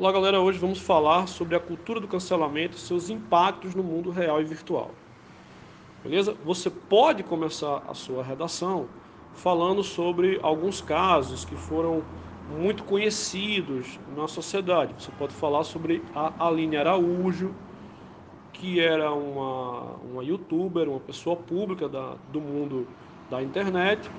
Olá galera, hoje vamos falar sobre a cultura do cancelamento e seus impactos no mundo real e virtual. Beleza? Você pode começar a sua redação falando sobre alguns casos que foram muito conhecidos na sociedade. Você pode falar sobre a Aline Araújo, que era uma, uma youtuber, uma pessoa pública da, do mundo da internet,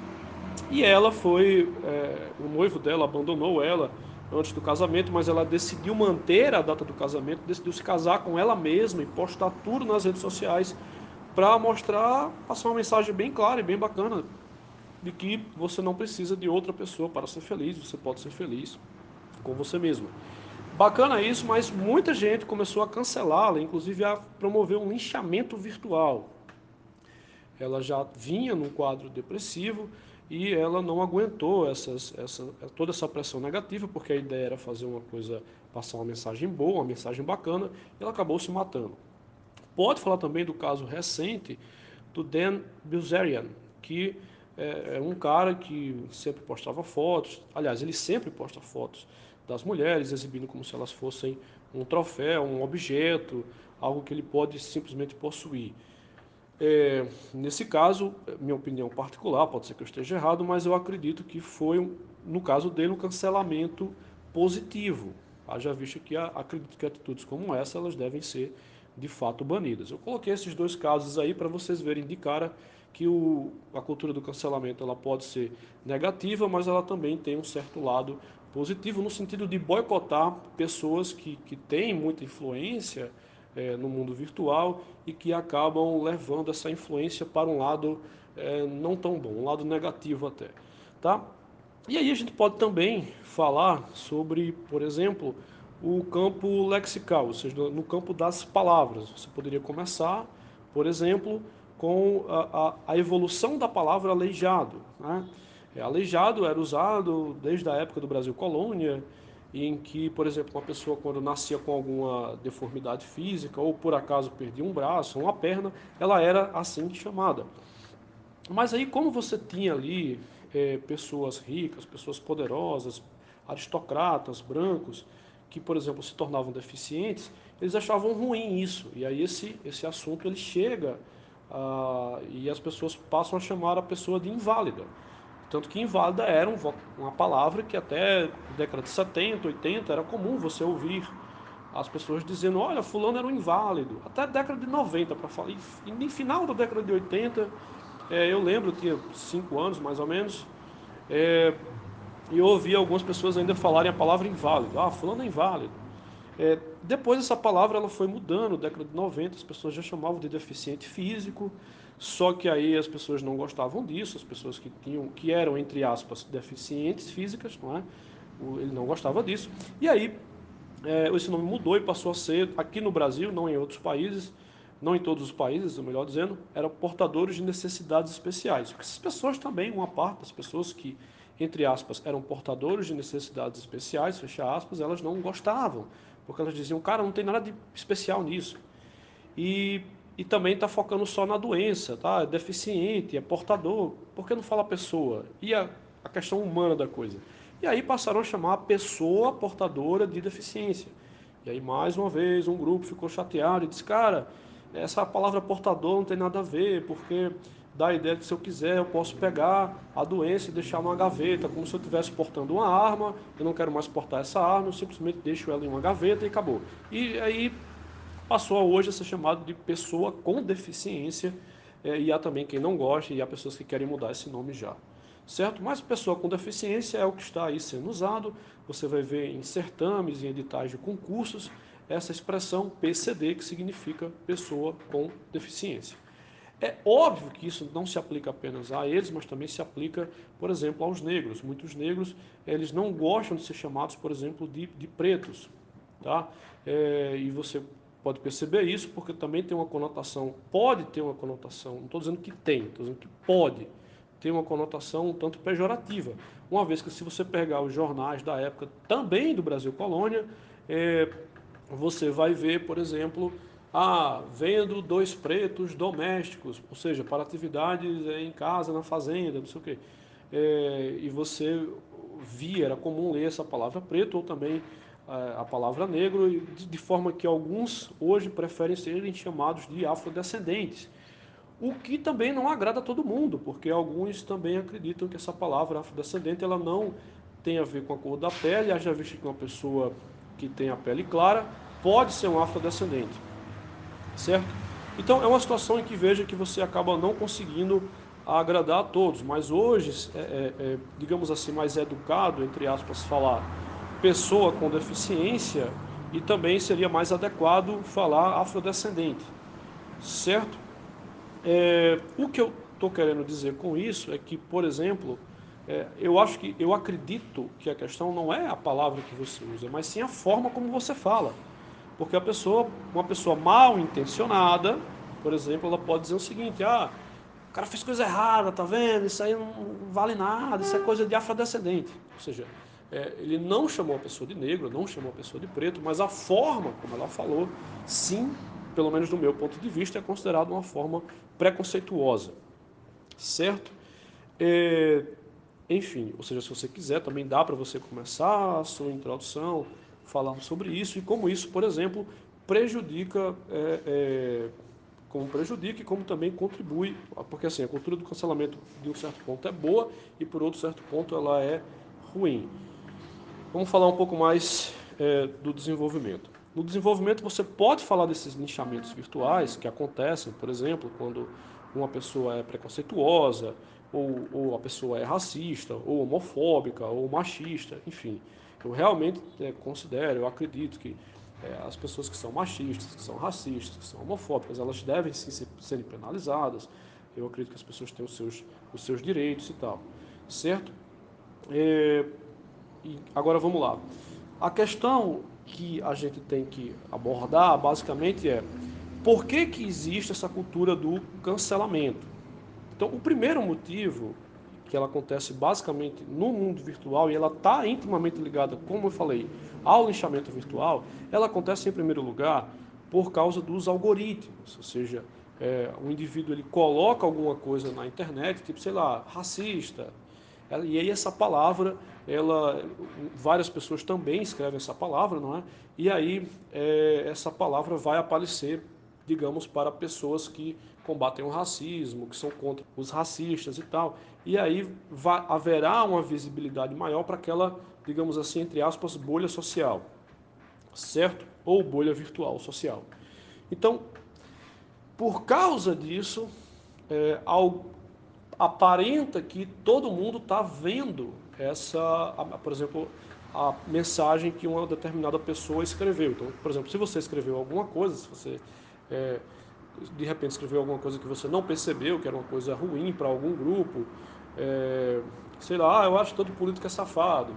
e ela foi, é, o noivo dela abandonou ela antes do casamento, mas ela decidiu manter a data do casamento, decidiu se casar com ela mesma e postar tudo nas redes sociais para mostrar, passar uma mensagem bem clara e bem bacana de que você não precisa de outra pessoa para ser feliz, você pode ser feliz com você mesmo. Bacana isso, mas muita gente começou a cancelá-la, inclusive a promover um linchamento virtual. Ela já vinha num quadro depressivo, e ela não aguentou essas, essa, toda essa pressão negativa, porque a ideia era fazer uma coisa, passar uma mensagem boa, uma mensagem bacana, e ela acabou se matando. Pode falar também do caso recente do Dan Bilzerian, que é, é um cara que sempre postava fotos, aliás, ele sempre posta fotos das mulheres, exibindo como se elas fossem um troféu, um objeto, algo que ele pode simplesmente possuir. É, nesse caso, minha opinião particular, pode ser que eu esteja errado, mas eu acredito que foi, no caso dele, um cancelamento positivo. Haja visto que acredito que atitudes como essa elas devem ser de fato banidas. Eu coloquei esses dois casos aí para vocês verem de cara que o, a cultura do cancelamento ela pode ser negativa, mas ela também tem um certo lado positivo no sentido de boicotar pessoas que, que têm muita influência é, no mundo virtual e que acabam levando essa influência para um lado é, não tão bom, um lado negativo até. Tá? E aí a gente pode também falar sobre, por exemplo, o campo lexical, ou seja, no campo das palavras. Você poderia começar, por exemplo, com a, a, a evolução da palavra aleijado. Né? É, aleijado era usado desde a época do Brasil colônia, em que, por exemplo, uma pessoa quando nascia com alguma deformidade física ou por acaso perdia um braço, uma perna, ela era assim chamada. Mas aí, como você tinha ali é, pessoas ricas, pessoas poderosas, aristocratas, brancos, que, por exemplo, se tornavam deficientes, eles achavam ruim isso. E aí esse, esse assunto ele chega ah, e as pessoas passam a chamar a pessoa de inválida. Tanto que inválida era um, uma palavra que até década de 70, 80 era comum você ouvir as pessoas dizendo, olha, fulano era um inválido. Até década de 90, para falar. E no final da década de 80, é, eu lembro, eu tinha 5 anos mais ou menos, é, e eu ouvi algumas pessoas ainda falarem a palavra inválido. Ah, fulano é inválido. É, depois essa palavra ela foi mudando, década de 90, as pessoas já chamavam de deficiente físico, só que aí as pessoas não gostavam disso, as pessoas que tinham, que eram entre aspas deficientes físicas, não é? Ele não gostava disso. E aí é, esse nome mudou e passou a ser aqui no Brasil, não em outros países, não em todos os países, melhor dizendo, eram portadores de necessidades especiais. Porque essas pessoas também, uma parte das pessoas que entre aspas eram portadores de necessidades especiais, fecha aspas, elas não gostavam, porque elas diziam, cara, não tem nada de especial nisso. E e também está focando só na doença, tá? É deficiente, é portador. Por que não fala pessoa? E a, a questão humana da coisa? E aí passaram a chamar a pessoa portadora de deficiência. E aí, mais uma vez, um grupo ficou chateado e disse, cara, essa palavra portador não tem nada a ver, porque dá a ideia que se eu quiser eu posso pegar a doença e deixar numa gaveta, como se eu estivesse portando uma arma, eu não quero mais portar essa arma, eu simplesmente deixo ela em uma gaveta e acabou. E aí passou hoje a ser chamado de pessoa com deficiência, é, e há também quem não gosta, e há pessoas que querem mudar esse nome já. Certo? Mas pessoa com deficiência é o que está aí sendo usado, você vai ver em certames, em editais de concursos, essa expressão PCD, que significa pessoa com deficiência. É óbvio que isso não se aplica apenas a eles, mas também se aplica, por exemplo, aos negros. Muitos negros, eles não gostam de ser chamados, por exemplo, de, de pretos. Tá? É, e você pode perceber isso, porque também tem uma conotação, pode ter uma conotação, não estou dizendo que tem, estou dizendo que pode ter uma conotação um tanto pejorativa. Uma vez que se você pegar os jornais da época também do Brasil Colônia, é, você vai ver, por exemplo, ah, vendo dois pretos domésticos, ou seja, para atividades em casa, na fazenda, não sei o quê. É, e você via, era comum ler essa palavra preto ou também a palavra negro, de forma que alguns hoje preferem serem chamados de afrodescendentes. O que também não agrada a todo mundo, porque alguns também acreditam que essa palavra afrodescendente ela não tem a ver com a cor da pele, haja visto que uma pessoa que tem a pele clara pode ser um afrodescendente, certo? Então é uma situação em que veja que você acaba não conseguindo agradar a todos, mas hoje, é, é, é, digamos assim, mais educado, entre aspas, falar pessoa com deficiência e também seria mais adequado falar afrodescendente, certo? É, o que eu estou querendo dizer com isso é que, por exemplo, é, eu acho que eu acredito que a questão não é a palavra que você usa, mas sim a forma como você fala, porque a pessoa, uma pessoa mal intencionada, por exemplo, ela pode dizer o seguinte: ah, o cara fez coisa errada, tá vendo? Isso aí não vale nada, isso é coisa de afrodescendente, ou seja é, ele não chamou a pessoa de negro, não chamou a pessoa de preto, mas a forma como ela falou, sim, pelo menos do meu ponto de vista, é considerada uma forma preconceituosa, certo? É, enfim, ou seja, se você quiser, também dá para você começar a sua introdução falando sobre isso e como isso, por exemplo, prejudica, é, é, como prejudica e como também contribui, porque assim, a cultura do cancelamento de um certo ponto é boa e por outro certo ponto ela é ruim. Vamos falar um pouco mais é, do desenvolvimento. No desenvolvimento, você pode falar desses linchamentos virtuais que acontecem, por exemplo, quando uma pessoa é preconceituosa, ou, ou a pessoa é racista, ou homofóbica, ou machista, enfim. Eu realmente é, considero, eu acredito que é, as pessoas que são machistas, que são racistas, que são homofóbicas, elas devem sim ser, serem penalizadas. Eu acredito que as pessoas têm os seus, os seus direitos e tal, certo? É, e agora vamos lá. A questão que a gente tem que abordar basicamente é por que, que existe essa cultura do cancelamento? Então, o primeiro motivo que ela acontece basicamente no mundo virtual e ela está intimamente ligada, como eu falei, ao linchamento virtual, ela acontece em primeiro lugar por causa dos algoritmos, ou seja, é, o indivíduo ele coloca alguma coisa na internet, tipo, sei lá, racista, e aí essa palavra, ela, várias pessoas também escrevem essa palavra, não é? E aí é, essa palavra vai aparecer, digamos, para pessoas que combatem o racismo, que são contra os racistas e tal. E aí vai, haverá uma visibilidade maior para aquela, digamos assim, entre aspas, bolha social, certo? Ou bolha virtual social. Então, por causa disso, é, ao, aparenta que todo mundo está vendo essa, por exemplo, a mensagem que uma determinada pessoa escreveu. Então, por exemplo, se você escreveu alguma coisa, se você é, de repente escreveu alguma coisa que você não percebeu, que era uma coisa ruim para algum grupo, é, sei lá, ah, eu acho que todo político é safado.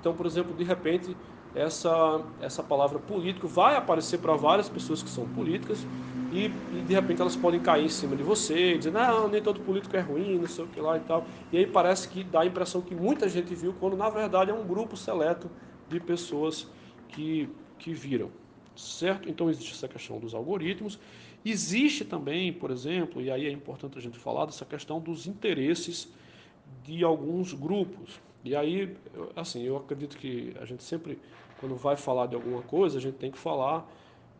Então, por exemplo, de repente, essa, essa palavra político vai aparecer para várias pessoas que são políticas e, e, de repente elas podem cair em cima de você, dizer, não, nem todo político é ruim, não sei o que lá e tal. E aí parece que dá a impressão que muita gente viu, quando na verdade é um grupo seleto de pessoas que, que viram, certo? Então existe essa questão dos algoritmos. Existe também, por exemplo, e aí é importante a gente falar dessa questão dos interesses de alguns grupos. E aí, assim, eu acredito que a gente sempre, quando vai falar de alguma coisa, a gente tem que falar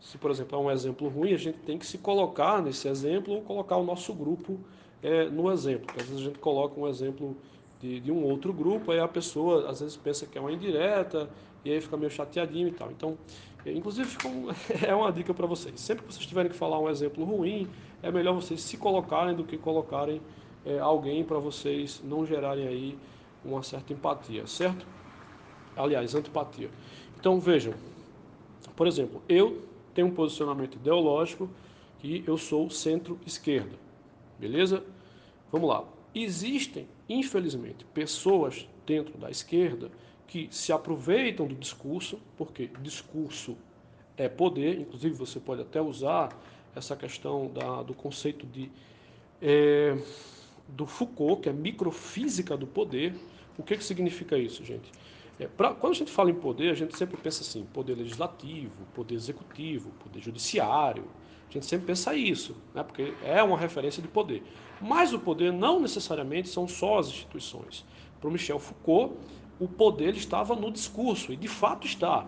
se, por exemplo, é um exemplo ruim, a gente tem que se colocar nesse exemplo ou colocar o nosso grupo é, no exemplo. Porque às vezes a gente coloca um exemplo de, de, um outro grupo, aí a pessoa às vezes pensa que é uma indireta e aí fica meio chateadinho e tal. Então, é, inclusive, um, é uma dica para vocês. Sempre que vocês tiverem que falar um exemplo ruim, é melhor vocês se colocarem do que colocarem é, alguém para vocês não gerarem aí uma certa empatia, certo? Aliás, antipatia. Então, vejam, por exemplo, eu tem um posicionamento ideológico que eu sou centro-esquerda. Beleza? Vamos lá. Existem, infelizmente, pessoas dentro da esquerda que se aproveitam do discurso, porque discurso é poder, inclusive você pode até usar essa questão da, do conceito de é, do Foucault, que é microfísica do poder. O que, que significa isso, gente? É, pra, quando a gente fala em poder, a gente sempre pensa assim, poder legislativo, poder executivo, poder judiciário. A gente sempre pensa isso, né, porque é uma referência de poder. Mas o poder não necessariamente são só as instituições. Para Michel Foucault, o poder estava no discurso, e de fato está.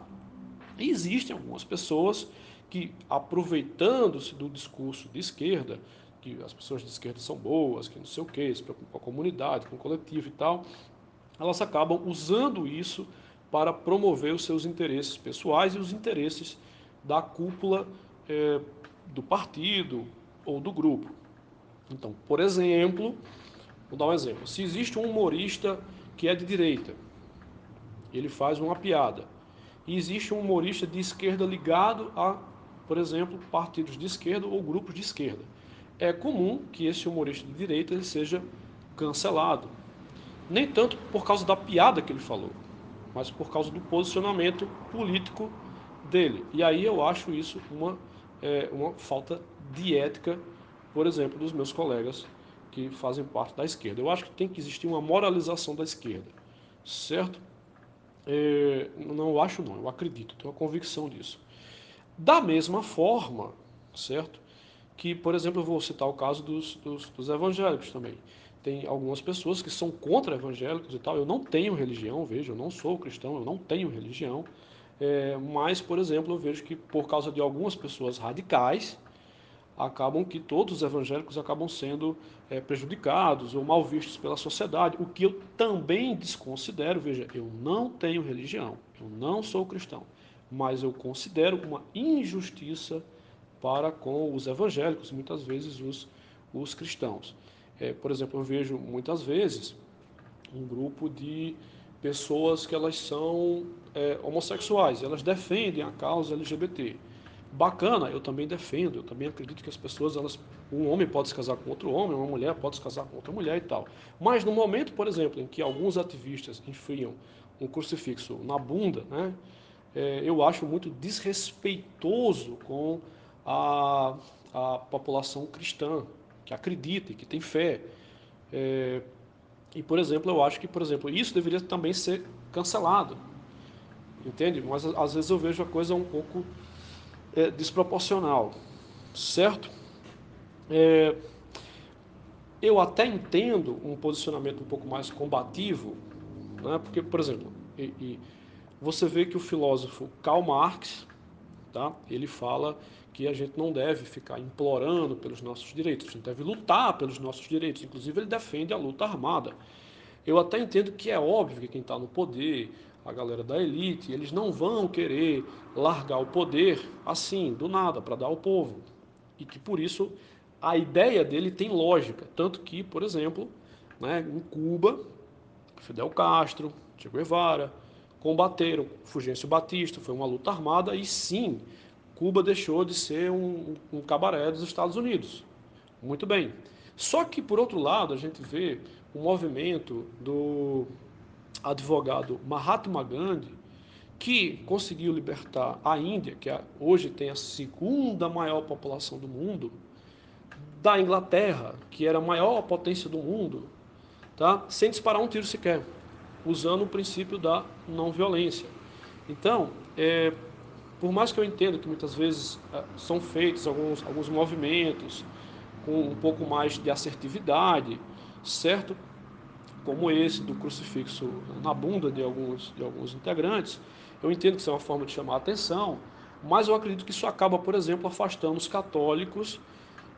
E existem algumas pessoas que, aproveitando-se do discurso de esquerda, que as pessoas de esquerda são boas, que não sei o quê, se preocupam com a comunidade, com o coletivo e tal, elas acabam usando isso para promover os seus interesses pessoais e os interesses da cúpula é, do partido ou do grupo. Então, por exemplo, vou dar um exemplo. Se existe um humorista que é de direita, ele faz uma piada, e existe um humorista de esquerda ligado a, por exemplo, partidos de esquerda ou grupos de esquerda. É comum que esse humorista de direita ele seja cancelado. Nem tanto por causa da piada que ele falou, mas por causa do posicionamento político dele. E aí eu acho isso uma, é, uma falta de ética, por exemplo, dos meus colegas que fazem parte da esquerda. Eu acho que tem que existir uma moralização da esquerda, certo? É, não acho não, eu acredito, tenho uma convicção disso. Da mesma forma, certo? Que, por exemplo, eu vou citar o caso dos, dos, dos evangélicos também. Tem algumas pessoas que são contra evangélicos e tal. Eu não tenho religião, veja, eu não sou cristão, eu não tenho religião. É, mas, por exemplo, eu vejo que por causa de algumas pessoas radicais, acabam que todos os evangélicos acabam sendo é, prejudicados ou mal vistos pela sociedade, o que eu também desconsidero. Veja, eu não tenho religião, eu não sou cristão, mas eu considero uma injustiça para com os evangélicos, muitas vezes os, os cristãos. É, por exemplo, eu vejo muitas vezes um grupo de pessoas que elas são é, homossexuais, elas defendem a causa LGBT bacana, eu também defendo, eu também acredito que as pessoas, elas, um homem pode se casar com outro homem, uma mulher pode se casar com outra mulher e tal. Mas no momento, por exemplo, em que alguns ativistas enfiam um crucifixo na bunda, né, é, eu acho muito desrespeitoso com a, a população cristã, que acredita e que tem fé. É, e, por exemplo, eu acho que, por exemplo, isso deveria também ser cancelado. Entende? Mas às vezes eu vejo a coisa um pouco é, desproporcional, certo? É, eu até entendo um posicionamento um pouco mais combativo, né? porque, por exemplo, e, e você vê que o filósofo Karl Marx, tá? ele fala que a gente não deve ficar implorando pelos nossos direitos, a gente deve lutar pelos nossos direitos, inclusive ele defende a luta armada. Eu até entendo que é óbvio que quem está no poder, a galera da elite, eles não vão querer largar o poder assim, do nada, para dar ao povo. E que por isso a ideia dele tem lógica. Tanto que, por exemplo, né, em Cuba, Fidel Castro, Che Guevara, combateram Fulgêncio Batista, foi uma luta armada e sim, Cuba deixou de ser um, um cabaré dos Estados Unidos. Muito bem. Só que, por outro lado, a gente vê o movimento do advogado Mahatma Gandhi, que conseguiu libertar a Índia, que é, hoje tem a segunda maior população do mundo, da Inglaterra, que era a maior potência do mundo, tá? sem disparar um tiro sequer, usando o princípio da não violência. Então, é, por mais que eu entenda que muitas vezes é, são feitos alguns, alguns movimentos com um pouco mais de assertividade, certo? como esse do crucifixo na bunda de alguns, de alguns integrantes, eu entendo que isso é uma forma de chamar a atenção, mas eu acredito que isso acaba, por exemplo, afastando os católicos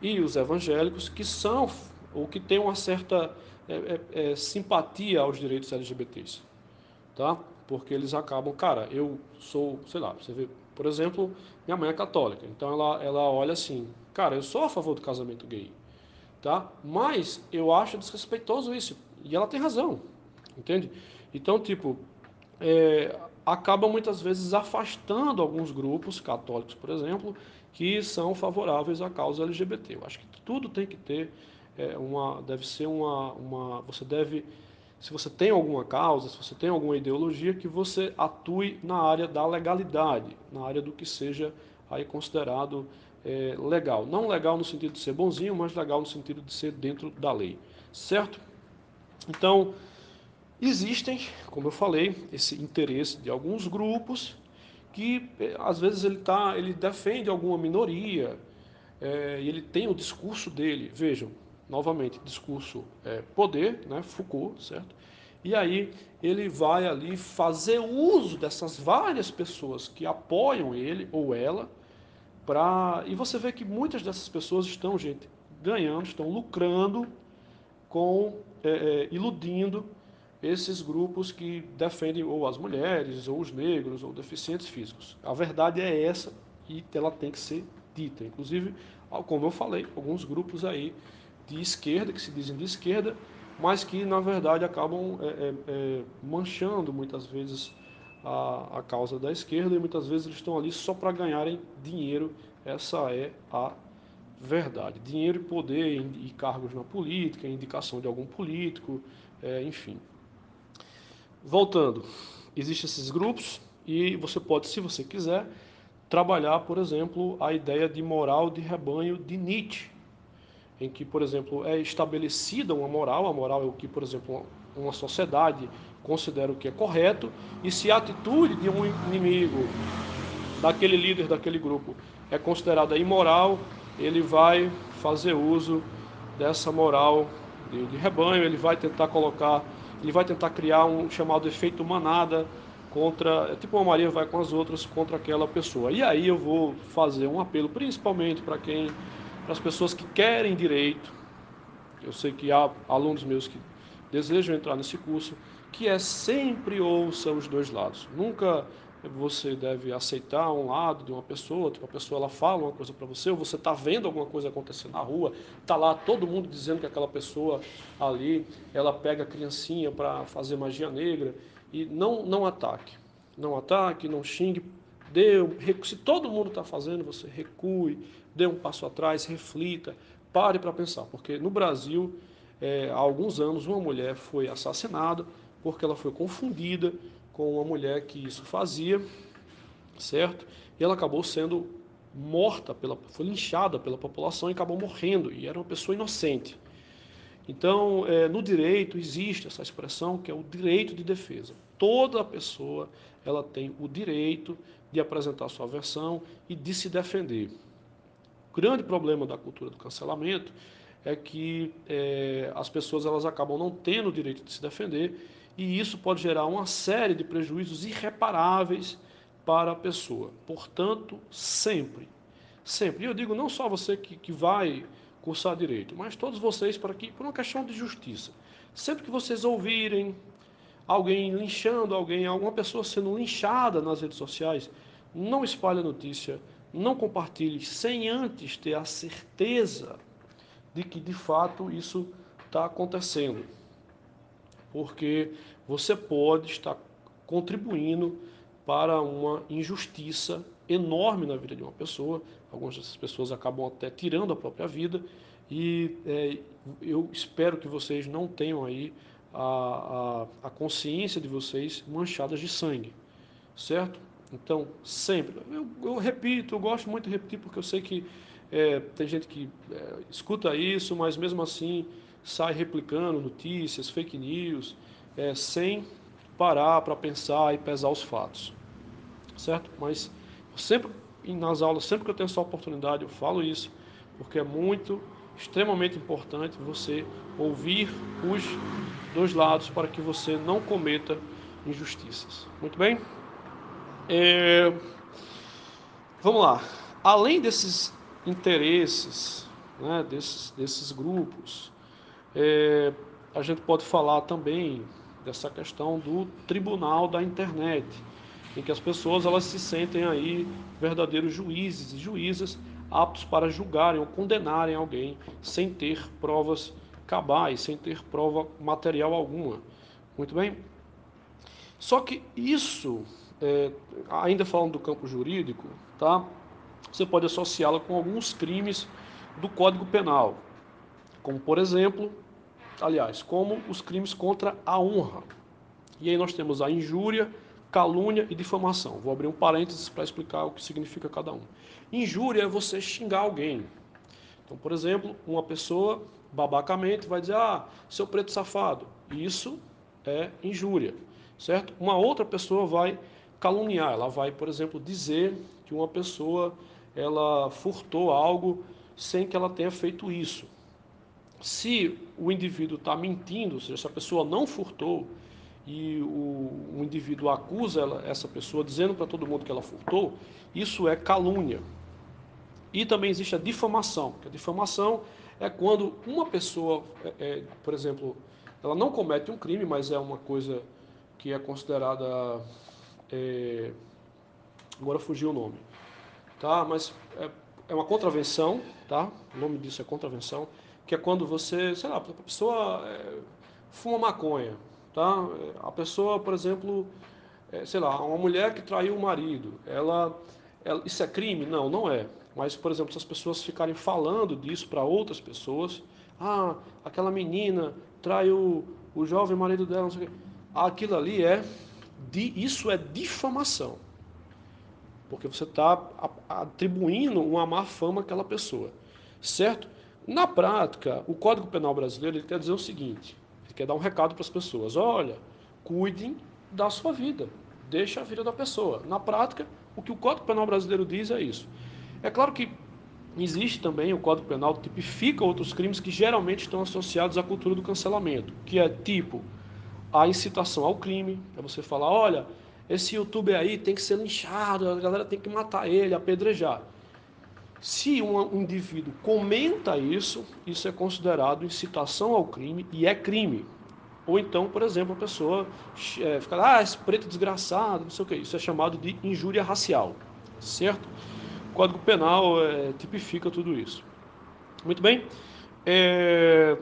e os evangélicos que são ou que têm uma certa é, é, é, simpatia aos direitos LGBTs, tá? Porque eles acabam, cara, eu sou, sei lá, você vê, por exemplo, minha mãe é católica, então ela, ela olha assim, cara, eu sou a favor do casamento gay, tá? Mas eu acho desrespeitoso isso, e ela tem razão, entende? Então, tipo, é, acaba muitas vezes afastando alguns grupos católicos, por exemplo, que são favoráveis à causa LGBT. Eu acho que tudo tem que ter é, uma, deve ser uma, uma, você deve, se você tem alguma causa, se você tem alguma ideologia, que você atue na área da legalidade, na área do que seja aí considerado é, legal. Não legal no sentido de ser bonzinho, mas legal no sentido de ser dentro da lei, certo? Então, existem, como eu falei, esse interesse de alguns grupos que eh, às vezes ele tá, ele defende alguma minoria é, ele tem o discurso dele. Vejam, novamente, discurso é, poder, né, Foucault, certo? E aí ele vai ali fazer uso dessas várias pessoas que apoiam ele ou ela, para e você vê que muitas dessas pessoas estão, gente, ganhando, estão lucrando com é, é, iludindo esses grupos que defendem ou as mulheres, ou os negros, ou deficientes físicos. A verdade é essa e ela tem que ser dita. Inclusive, como eu falei, alguns grupos aí de esquerda, que se dizem de esquerda, mas que na verdade acabam é, é, é, manchando muitas vezes a, a causa da esquerda e muitas vezes eles estão ali só para ganharem dinheiro. Essa é a verdade. Dinheiro e poder e cargos na política, indicação de algum político, é, enfim. Voltando, existem esses grupos e você pode, se você quiser, trabalhar, por exemplo, a ideia de moral de rebanho de Nietzsche, em que, por exemplo, é estabelecida uma moral, a moral é o que, por exemplo, uma sociedade considera o que é correto, e se a atitude de um inimigo, daquele líder daquele grupo, é considerada imoral, ele vai fazer uso dessa moral de, de rebanho, ele vai tentar colocar, ele vai tentar criar um chamado efeito manada contra, é tipo uma Maria vai com as outras contra aquela pessoa. E aí eu vou fazer um apelo principalmente para quem para as pessoas que querem direito. Eu sei que há alunos meus que desejam entrar nesse curso, que é sempre ouça os dois lados. Nunca você deve aceitar um lado de uma pessoa, tipo, a pessoa ela fala uma coisa para você, ou você está vendo alguma coisa acontecer na rua, está lá todo mundo dizendo que aquela pessoa ali, ela pega a criancinha para fazer magia negra, e não, não ataque. Não ataque, não xingue, dê, se todo mundo está fazendo, você recue, dê um passo atrás, reflita, pare para pensar, porque no Brasil, é, há alguns anos, uma mulher foi assassinada porque ela foi confundida com uma mulher que isso fazia, certo? E ela acabou sendo morta, pela, foi linchada pela população e acabou morrendo, e era uma pessoa inocente. Então, é, no direito existe essa expressão que é o direito de defesa. Toda pessoa ela tem o direito de apresentar sua versão e de se defender. Grande problema da cultura do cancelamento é que é, as pessoas elas acabam não tendo o direito de se defender e isso pode gerar uma série de prejuízos irreparáveis para a pessoa. Portanto, sempre, sempre, e eu digo não só você que, que vai cursar direito, mas todos vocês para que, por uma questão de justiça, sempre que vocês ouvirem alguém linchando alguém, alguma pessoa sendo linchada nas redes sociais, não espalhe a notícia, não compartilhe sem antes ter a certeza de que de fato isso está acontecendo. Porque você pode estar contribuindo para uma injustiça enorme na vida de uma pessoa. Algumas dessas pessoas acabam até tirando a própria vida. E é, eu espero que vocês não tenham aí a, a, a consciência de vocês manchadas de sangue, certo? Então, sempre. Eu, eu, repito, eu gosto muito de repetir porque eu sei que é, tem gente que é, escuta isso, mas mesmo assim sai replicando notícias, fake news, é, sem parar para pensar e pesar os fatos, certo? Mas sempre nas aulas, sempre que eu tenho essa oportunidade, eu falo isso, porque é muito, extremamente importante você ouvir os dois lados para que você não cometa injustiças. Muito bem? É... Vamos lá. Além desses interesses, né, desses, desses grupos, é, a gente pode falar também dessa questão do tribunal da internet, em que as pessoas elas se sentem aí verdadeiros juízes e juízas aptos para julgarem ou condenarem alguém sem ter provas cabais, sem ter prova material alguma. Muito bem? Só que isso, é, ainda falando do campo jurídico, tá? você pode associá-la com alguns crimes do Código Penal, como por exemplo, aliás, como os crimes contra a honra. E aí nós temos a injúria, calúnia e difamação. Vou abrir um parênteses para explicar o que significa cada um. Injúria é você xingar alguém. Então, por exemplo, uma pessoa babacamente vai dizer: "Ah, seu preto safado". Isso é injúria, certo? Uma outra pessoa vai caluniar, ela vai, por exemplo, dizer que uma pessoa ela furtou algo sem que ela tenha feito isso. Se o indivíduo está mentindo, ou seja, se a pessoa não furtou, e o, o indivíduo acusa ela, essa pessoa dizendo para todo mundo que ela furtou, isso é calúnia. E também existe a difamação, que a difamação é quando uma pessoa, é, é, por exemplo, ela não comete um crime, mas é uma coisa que é considerada. É, agora fugiu o nome. Tá? Mas é, é uma contravenção, tá? O nome disso é contravenção, que é quando você, sei lá, a pessoa é, fuma maconha, tá? A pessoa, por exemplo, é, sei lá, uma mulher que traiu o marido, ela, ela, isso é crime? Não, não é. Mas, por exemplo, se as pessoas ficarem falando disso para outras pessoas, ah, aquela menina traiu o jovem marido dela, não sei o quê. Aquilo ali é, isso é difamação. Porque você está atribuindo uma má fama àquela pessoa. Certo? Na prática, o Código Penal brasileiro ele quer dizer o seguinte: ele quer dar um recado para as pessoas. Olha, cuidem da sua vida. Deixa a vida da pessoa. Na prática, o que o Código Penal brasileiro diz é isso. É claro que existe também o Código Penal que tipifica outros crimes que geralmente estão associados à cultura do cancelamento, que é tipo a incitação ao crime, é você falar, olha, esse youtuber aí tem que ser linchado, a galera tem que matar ele, apedrejar. Se um indivíduo comenta isso, isso é considerado incitação ao crime e é crime. Ou então, por exemplo, a pessoa é, fica, ah, esse preto desgraçado, não sei o que, isso é chamado de injúria racial, certo? O Código Penal é, tipifica tudo isso. Muito bem. É,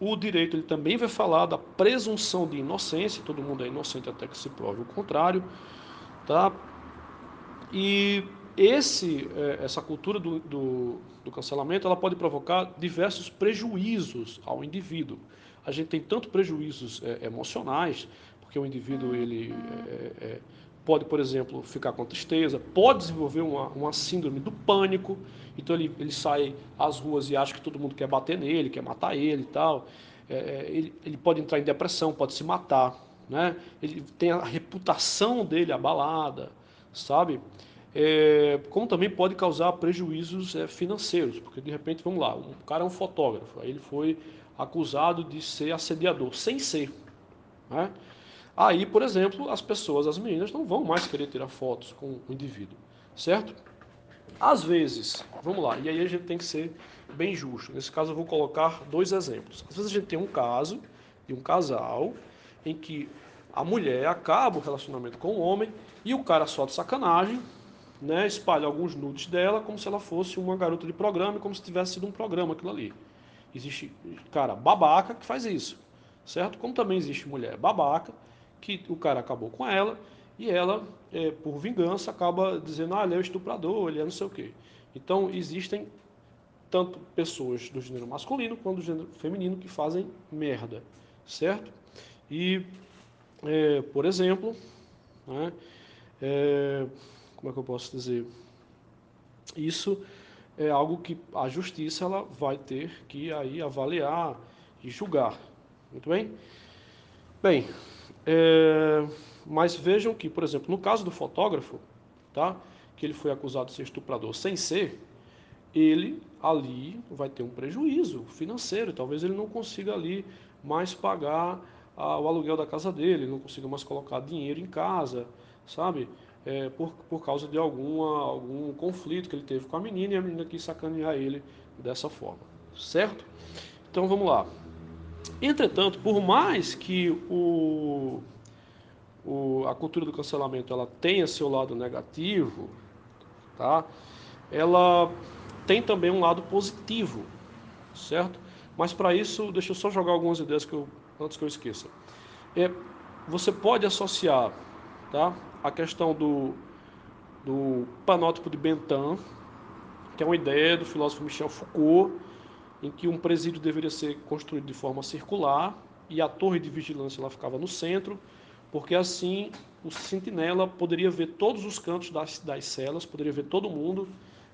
o direito ele também vai falar da presunção de inocência, todo mundo é inocente até que se prove o contrário, tá? E esse, é, essa cultura do, do, do, cancelamento ela pode provocar diversos prejuízos ao indivíduo. A gente tem tanto prejuízos é, emocionais, porque o indivíduo ele é, é pode, por exemplo, ficar com tristeza, pode desenvolver uma, uma síndrome do pânico, então ele, ele sai às ruas e acha que todo mundo quer bater nele, quer matar ele e tal. É, é, ele, ele pode entrar em depressão, pode se matar, né? ele tem a reputação dele abalada, sabe? É, como também pode causar prejuízos é, financeiros, porque de repente, vamos lá, um cara é um fotógrafo, aí ele foi acusado de ser assediador, sem ser. Né? Aí, por exemplo, as pessoas, as meninas, não vão mais querer tirar fotos com o indivíduo, certo? Às vezes, vamos lá, e aí a gente tem que ser bem justo. Nesse caso, eu vou colocar dois exemplos. Às vezes a gente tem um caso de um casal em que a mulher acaba o relacionamento com o homem e o cara só de sacanagem, né, espalha alguns nudes dela como se ela fosse uma garota de programa, como se tivesse sido um programa aquilo ali. Existe cara babaca que faz isso, certo? Como também existe mulher babaca que o cara acabou com ela e ela, é, por vingança, acaba dizendo, ah, ele é o estuprador, ele é não sei o quê. Então, existem tanto pessoas do gênero masculino quanto do gênero feminino que fazem merda, certo? E, é, por exemplo, né, é, como é que eu posso dizer? Isso é algo que a justiça ela vai ter que aí avaliar e julgar. Muito bem? Bem, é, mas vejam que, por exemplo, no caso do fotógrafo, tá, que ele foi acusado de ser estuprador sem ser, ele ali vai ter um prejuízo financeiro. Talvez ele não consiga ali mais pagar a, o aluguel da casa dele, não consiga mais colocar dinheiro em casa, sabe? É, por, por causa de alguma, algum conflito que ele teve com a menina e a menina quis sacanear ele dessa forma, certo? Então vamos lá. Entretanto, por mais que o, o, a cultura do cancelamento ela tenha seu lado negativo, tá? ela tem também um lado positivo, certo? Mas para isso, deixa eu só jogar algumas ideias que eu, antes que eu esqueça. É, você pode associar tá, a questão do, do panótipo de Bentham, que é uma ideia do filósofo Michel Foucault, em que um presídio deveria ser construído de forma circular e a torre de vigilância lá ficava no centro, porque assim o sentinela poderia ver todos os cantos das, das celas, poderia ver todo mundo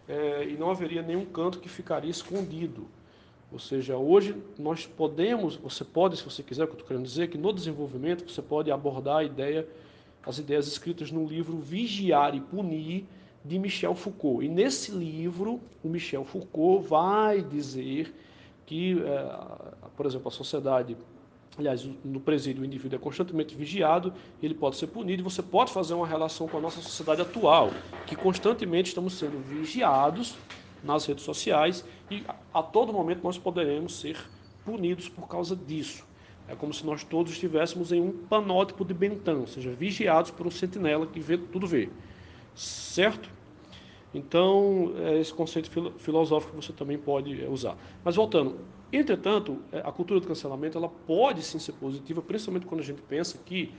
é, e não haveria nenhum canto que ficaria escondido. Ou seja, hoje nós podemos, você pode, se você quiser, o que eu estou querendo dizer, que no desenvolvimento você pode abordar a ideia, as ideias escritas no livro Vigiar e Punir, de Michel Foucault. E nesse livro, o Michel Foucault vai dizer que, é, por exemplo, a sociedade aliás, no presídio o indivíduo é constantemente vigiado, ele pode ser punido, você pode fazer uma relação com a nossa sociedade atual, que constantemente estamos sendo vigiados nas redes sociais e a todo momento nós poderemos ser punidos por causa disso. É como se nós todos estivéssemos em um panótipo de bentão, ou seja, vigiados por um sentinela que vê tudo vê. Certo? Então, é esse conceito filosófico você também pode é, usar. Mas voltando, entretanto, é, a cultura do cancelamento ela pode sim ser positiva, principalmente quando a gente pensa que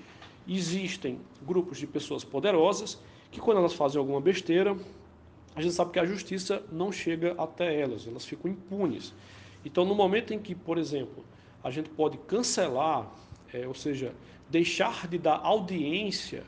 existem grupos de pessoas poderosas que quando elas fazem alguma besteira, a gente sabe que a justiça não chega até elas, elas ficam impunes. Então, no momento em que, por exemplo, a gente pode cancelar, é, ou seja, deixar de dar audiência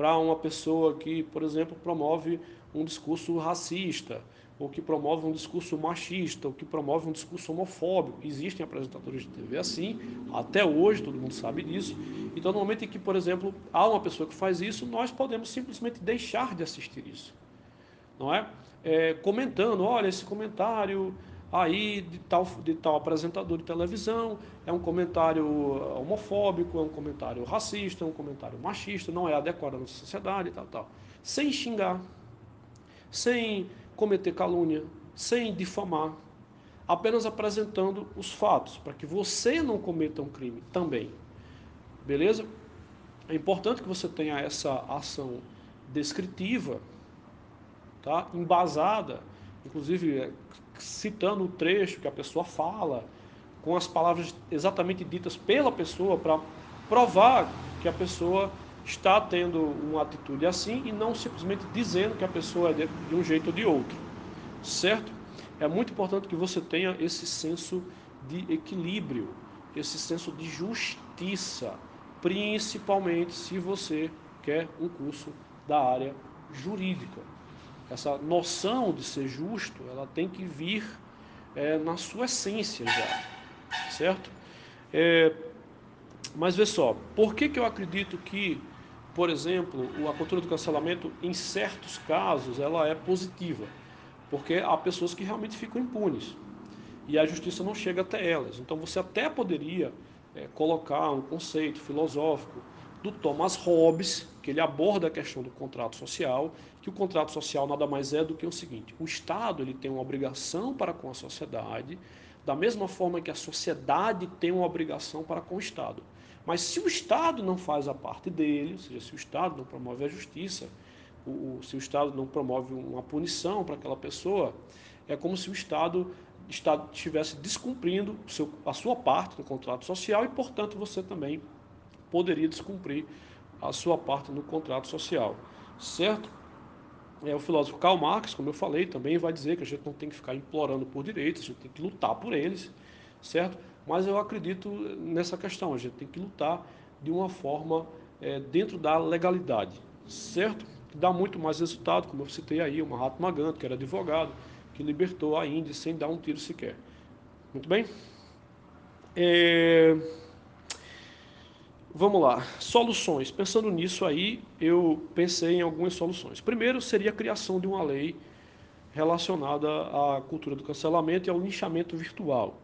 para uma pessoa que, por exemplo, promove um discurso racista, ou que promove um discurso machista, ou que promove um discurso homofóbico. Existem apresentadores de TV assim, até hoje todo mundo sabe disso. Então, no momento em que, por exemplo, há uma pessoa que faz isso, nós podemos simplesmente deixar de assistir isso. Não é? é comentando, olha, esse comentário aí de tal, de tal apresentador de televisão, é um comentário homofóbico, é um comentário racista, é um comentário machista, não é adequado à nossa sociedade e tal, tal. Sem xingar, sem cometer calúnia, sem difamar, apenas apresentando os fatos, para que você não cometa um crime também. Beleza? É importante que você tenha essa ação descritiva, tá? embasada, inclusive é, citando o trecho que a pessoa fala, com as palavras exatamente ditas pela pessoa, para provar que a pessoa está tendo uma atitude assim e não simplesmente dizendo que a pessoa é de, de um jeito ou de outro. Certo? É muito importante que você tenha esse senso de equilíbrio, esse senso de justiça, principalmente se você quer um curso da área jurídica. Essa noção de ser justo, ela tem que vir é, na sua essência já, certo? É, mas vê só, por que, que eu acredito que por exemplo, a cultura do cancelamento, em certos casos, ela é positiva, porque há pessoas que realmente ficam impunes e a justiça não chega até elas. Então, você até poderia é, colocar um conceito filosófico do Thomas Hobbes, que ele aborda a questão do contrato social, que o contrato social nada mais é do que o seguinte: o Estado ele tem uma obrigação para com a sociedade, da mesma forma que a sociedade tem uma obrigação para com o Estado. Mas se o Estado não faz a parte dele, ou seja, se o Estado não promove a justiça, o, se o Estado não promove uma punição para aquela pessoa, é como se o Estado estivesse descumprindo seu, a sua parte no contrato social e, portanto, você também poderia descumprir a sua parte no contrato social, certo? É, o filósofo Karl Marx, como eu falei, também vai dizer que a gente não tem que ficar implorando por direitos, a gente tem que lutar por eles, certo? Mas eu acredito nessa questão, a gente tem que lutar de uma forma é, dentro da legalidade, certo? Que dá muito mais resultado, como eu citei aí, o Mahatma Gandhi, que era advogado, que libertou a Índia sem dar um tiro sequer. Muito bem? É... Vamos lá, soluções. Pensando nisso aí, eu pensei em algumas soluções. Primeiro seria a criação de uma lei relacionada à cultura do cancelamento e ao linchamento virtual.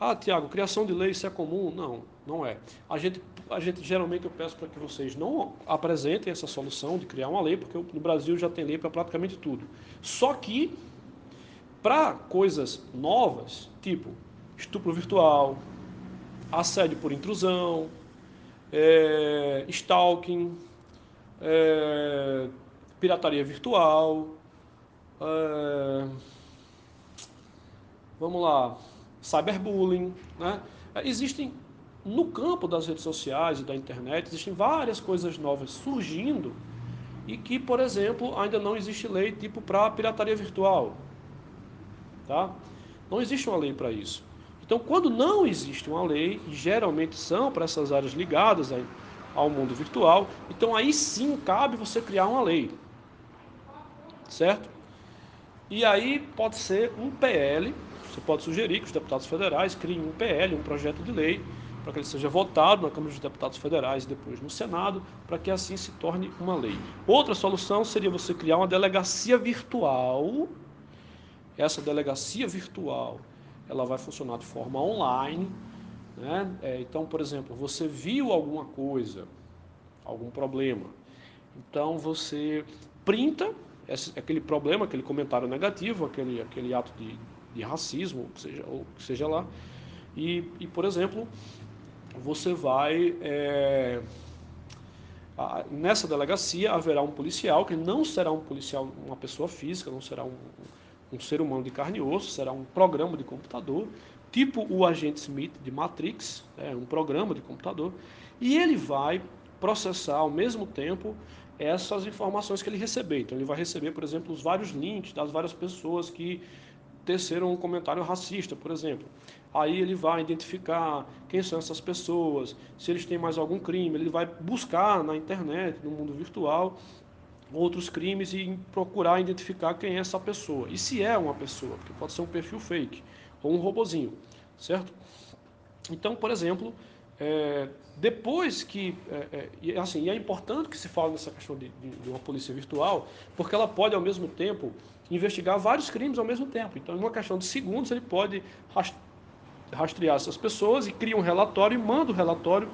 Ah, Tiago, criação de lei, isso é comum? Não, não é. A gente, a gente geralmente eu peço para que vocês não apresentem essa solução de criar uma lei, porque no Brasil já tem lei para praticamente tudo. Só que, para coisas novas, tipo estupro virtual, assédio por intrusão, é, stalking, é, pirataria virtual, é, vamos lá, cyberbullying. Né? Existem, no campo das redes sociais e da internet, existem várias coisas novas surgindo e que, por exemplo, ainda não existe lei tipo para pirataria virtual. Tá? Não existe uma lei para isso. Então, quando não existe uma lei, e geralmente são para essas áreas ligadas ao mundo virtual, então aí sim cabe você criar uma lei. Certo? E aí pode ser um PL você pode sugerir que os deputados federais criem um PL, um projeto de lei, para que ele seja votado na Câmara dos Deputados Federais e depois no Senado, para que assim se torne uma lei. Outra solução seria você criar uma delegacia virtual. Essa delegacia virtual, ela vai funcionar de forma online, Né? É, então, por exemplo, você viu alguma coisa, algum problema, então você printa esse, aquele problema, aquele comentário negativo, aquele, aquele ato de, de racismo, seja, ou seja lá, e, e por exemplo, você vai. É, nessa delegacia haverá um policial, que não será um policial, uma pessoa física, não será um, um ser humano de carne e osso, será um programa de computador, tipo o agente Smith de Matrix, é um programa de computador, e ele vai processar ao mesmo tempo essas informações que ele receber. Então ele vai receber, por exemplo, os vários links das várias pessoas que teceram um comentário racista, por exemplo. Aí ele vai identificar quem são essas pessoas, se eles têm mais algum crime, ele vai buscar na internet, no mundo virtual, outros crimes e procurar identificar quem é essa pessoa. E se é uma pessoa, porque pode ser um perfil fake ou um robozinho, certo? Então, por exemplo, é, depois que, é, é, assim, e é importante que se fale nessa questão de, de, de, uma polícia virtual, porque ela pode ao mesmo tempo investigar vários crimes ao mesmo tempo. Então, em uma questão de segundos, ele pode rastrear essas pessoas e cria um relatório e manda o relatório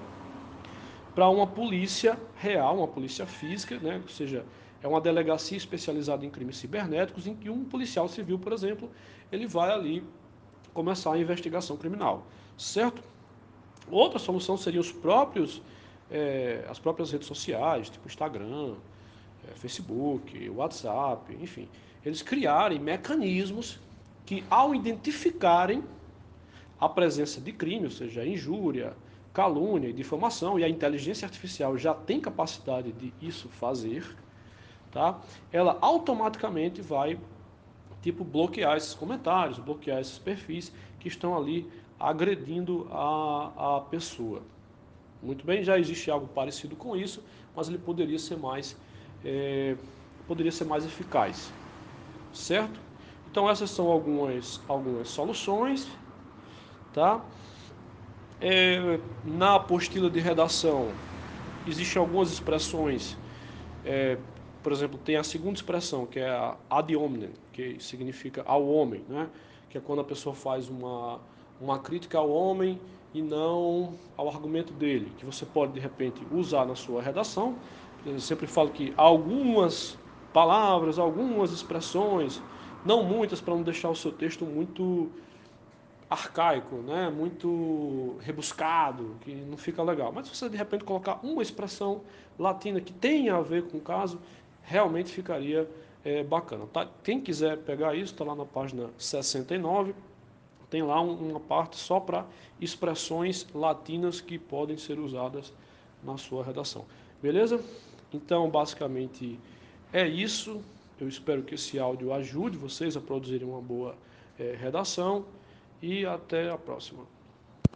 para uma polícia real, uma polícia física, né? ou seja, é uma delegacia especializada em crimes cibernéticos, em que um policial civil, por exemplo, ele vai ali começar a investigação criminal, certo? Outra solução seria os próprios, é, as próprias redes sociais, tipo Instagram, é, Facebook, WhatsApp, enfim, eles criarem mecanismos que, ao identificarem a presença de crime, ou seja, injúria, calúnia e difamação, e a inteligência artificial já tem capacidade de isso fazer, tá? ela automaticamente vai tipo bloquear esses comentários, bloquear esses perfis que estão ali agredindo a, a pessoa. Muito bem, já existe algo parecido com isso, mas ele poderia ser mais, é, poderia ser mais eficaz, certo? Então essas são algumas, algumas soluções, tá? É, na apostila de redação existem algumas expressões, é, por exemplo, tem a segunda expressão que é a ad hominem, que significa ao homem, né? Que é quando a pessoa faz uma uma crítica ao homem e não ao argumento dele, que você pode de repente usar na sua redação. Eu sempre falo que algumas palavras, algumas expressões, não muitas para não deixar o seu texto muito arcaico, né? muito rebuscado, que não fica legal. Mas se você de repente colocar uma expressão latina que tenha a ver com o caso, realmente ficaria é, bacana. Tá? Quem quiser pegar isso, está lá na página 69 tem lá uma parte só para expressões latinas que podem ser usadas na sua redação. Beleza? Então, basicamente é isso. Eu espero que esse áudio ajude vocês a produzirem uma boa é, redação e até a próxima.